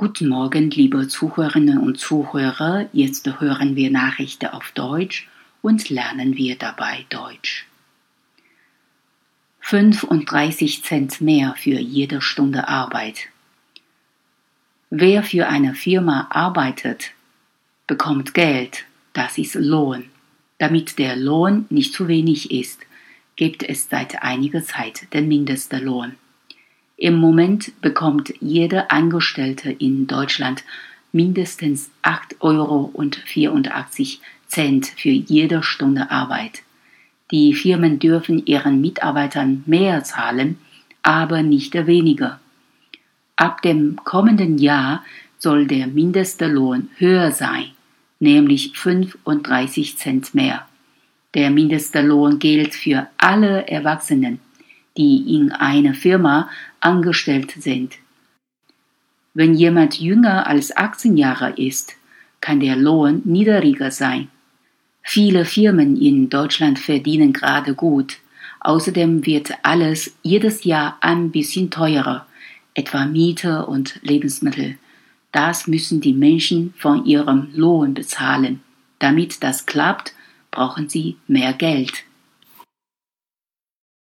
Guten Morgen, liebe Zuhörerinnen und Zuhörer. Jetzt hören wir Nachrichten auf Deutsch und lernen wir dabei Deutsch. 35 Cent mehr für jede Stunde Arbeit. Wer für eine Firma arbeitet, bekommt Geld, das ist Lohn. Damit der Lohn nicht zu wenig ist, gibt es seit einiger Zeit den Mindestlohn. Im Moment bekommt jeder Angestellte in Deutschland mindestens 8,84 Euro für jede Stunde Arbeit. Die Firmen dürfen ihren Mitarbeitern mehr zahlen, aber nicht weniger. Ab dem kommenden Jahr soll der Mindestlohn höher sein, nämlich 35 Cent mehr. Der Mindestlohn gilt für alle Erwachsenen die in einer Firma angestellt sind. Wenn jemand jünger als 18 Jahre ist, kann der Lohn niedriger sein. Viele Firmen in Deutschland verdienen gerade gut. Außerdem wird alles jedes Jahr ein bisschen teurer, etwa Miete und Lebensmittel. Das müssen die Menschen von ihrem Lohn bezahlen. Damit das klappt, brauchen sie mehr Geld.